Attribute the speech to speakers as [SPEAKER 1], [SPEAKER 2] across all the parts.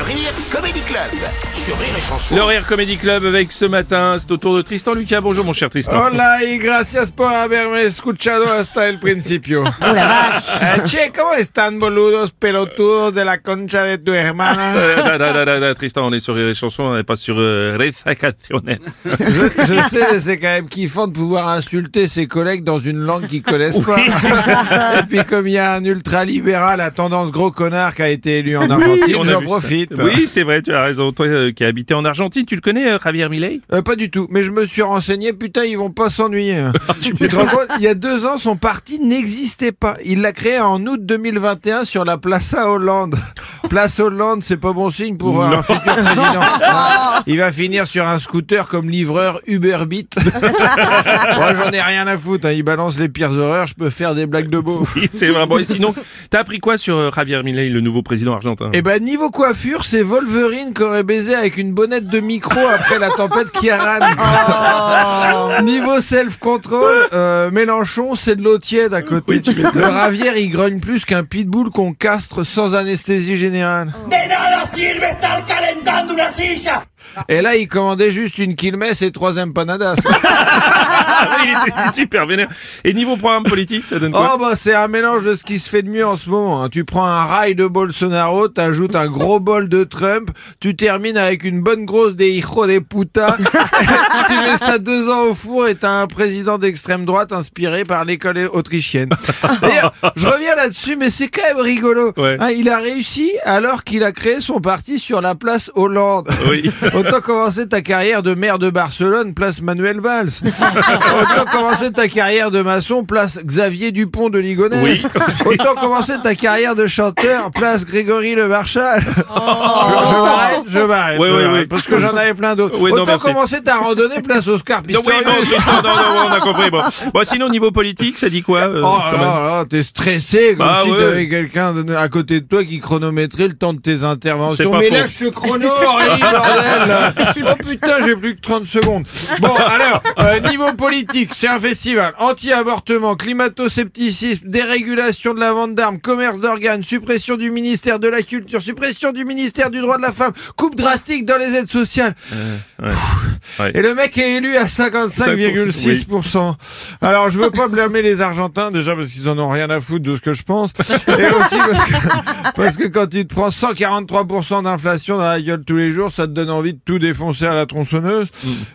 [SPEAKER 1] Le Rire Comedy Club sur Rire et Chanson.
[SPEAKER 2] Le Rire Comedy Club avec ce matin, c'est au tour de Tristan Lucas. Bonjour mon cher Tristan.
[SPEAKER 3] Hola y gracias por haberme escuchado hasta el principio. Eh, che, ¿cómo están, boludos pelotudos de la concha de tu hermana?
[SPEAKER 2] Euh, da, da, da, da, da, Tristan, on est sur Rire et Chanson, on n'est pas sur euh, Réfacationnel.
[SPEAKER 3] Je, je sais, c'est quand même kiffant de pouvoir insulter ses collègues dans une langue qu'ils connaissent pas. Et puis comme il y a un ultra-libéral à tendance gros connard qui a été élu en Argentine,
[SPEAKER 2] on a
[SPEAKER 3] j'en
[SPEAKER 2] vu Oui, c'est vrai, tu as raison. Toi euh, qui habité en Argentine, tu le connais, euh, Javier Milei?
[SPEAKER 3] Euh, pas du tout, mais je me suis renseigné, putain, ils vont pas s'ennuyer. hein. tu te rends compte, il y a deux ans, son parti n'existait pas. Il l'a créé en août 2021 sur la Plaza Hollande. Place Hollande, c'est pas bon signe pour un futur président. Ah, il va finir sur un scooter comme livreur Uber Beat. Moi, j'en ai rien à foutre. hein. Il balance les pires horreurs, je peux faire des blagues de beau.
[SPEAKER 2] Oui, c'est vrai. Bon, et sinon, t'as appris quoi sur euh, Javier Milei, le nouveau président argentin?
[SPEAKER 3] Eh ben niveau coiffure, c'est Wolverine qui aurait baisé avec une bonnette de micro après la tempête Kiaran. niveau self-control, euh, Mélenchon, c'est de l'eau tiède à côté. le Ravière, il grogne plus qu'un pitbull qu'on castre sans anesthésie générale. Et là, il commandait juste une quilmesse et trois empanadas.
[SPEAKER 2] Ah, il, était, il super vénère. Et niveau programme politique, ça donne quoi
[SPEAKER 3] Oh bah c'est un mélange de ce qui se fait de mieux en ce moment. hein. Tu prends un rail de Bolsonaro, t'ajoutes un gros bol de Trump, tu termines avec une bonne grosse des hijos des putas, tu mets ça deux ans au four et t'as un président d'extrême droite inspiré par l'école autrichienne. D'ailleurs, je reviens là-dessus, mais c'est quand même rigolo.
[SPEAKER 2] Ouais.
[SPEAKER 3] Hein, il a réussi alors qu'il a créé son parti sur la place Hollande.
[SPEAKER 2] Oui.
[SPEAKER 3] Autant commencer ta carrière de maire de Barcelone, place Manuel Valls. Autant commencer ta carrière de maçon, place Xavier Dupont de Ligonnès.
[SPEAKER 2] Oui.
[SPEAKER 3] Autant commencer ta carrière de chanteur, place Grégory Le Marchal. Je, je m'arrête, je m'arrête.
[SPEAKER 2] Oui, oui, oui.
[SPEAKER 3] Parce que j'en avais plein d'autres.
[SPEAKER 2] Oui, non,
[SPEAKER 3] Autant
[SPEAKER 2] merci.
[SPEAKER 3] commencer ta randonnée, place Oscar
[SPEAKER 2] Non, oui,
[SPEAKER 3] Pistorius.
[SPEAKER 2] bon, Tristan, non, non, on a compris. Bon. Bon, sinon, niveau politique, ça dit quoi euh,
[SPEAKER 3] Oh t'es stressé comme
[SPEAKER 2] Ah
[SPEAKER 3] si t'avais quelqu'un à côté de toi qui chronométrait le temps de tes interventions. Mais
[SPEAKER 2] faux.
[SPEAKER 3] lâche ce chrono, Aurélie, bordel. Oh putain, j'ai plus que 30 secondes. Bon, alors, euh, niveau politique, c'est un festival anti-avortement, climato-scepticisme, dérégulation de la vente d'armes, commerce d'organes, suppression du ministère de la Culture, suppression du ministère du droit de la femme, coupe drastique dans les aides sociales.
[SPEAKER 2] Ouais. Ouais.
[SPEAKER 3] Et le mec est élu à 55,6%. Alors, je veux pas blâmer les Argentins, déjà parce qu'ils en ont rien à foutre de ce que je pense. Et aussi parce que, parce que quand tu te prends 143% d'inflation dans la gueule tous les jours, ça te donne envie de tout défoncer à la tronçonneuse.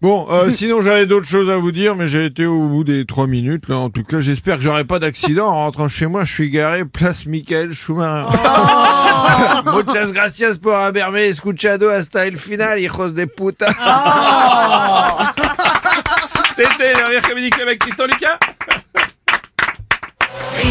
[SPEAKER 3] Bon, euh, sinon j'avais d'autres choses à vous dire, mais j'ai été au bout des trois minutes, là. En tout cas, j'espère que j'aurai pas d'accident. En rentrant chez moi, je suis garé place Michael Schumacher. Muchas gracias por haberme escuchado hasta el final, hijos de puta.
[SPEAKER 2] C'était le Rire Comedy Club avec Tristan Lucas.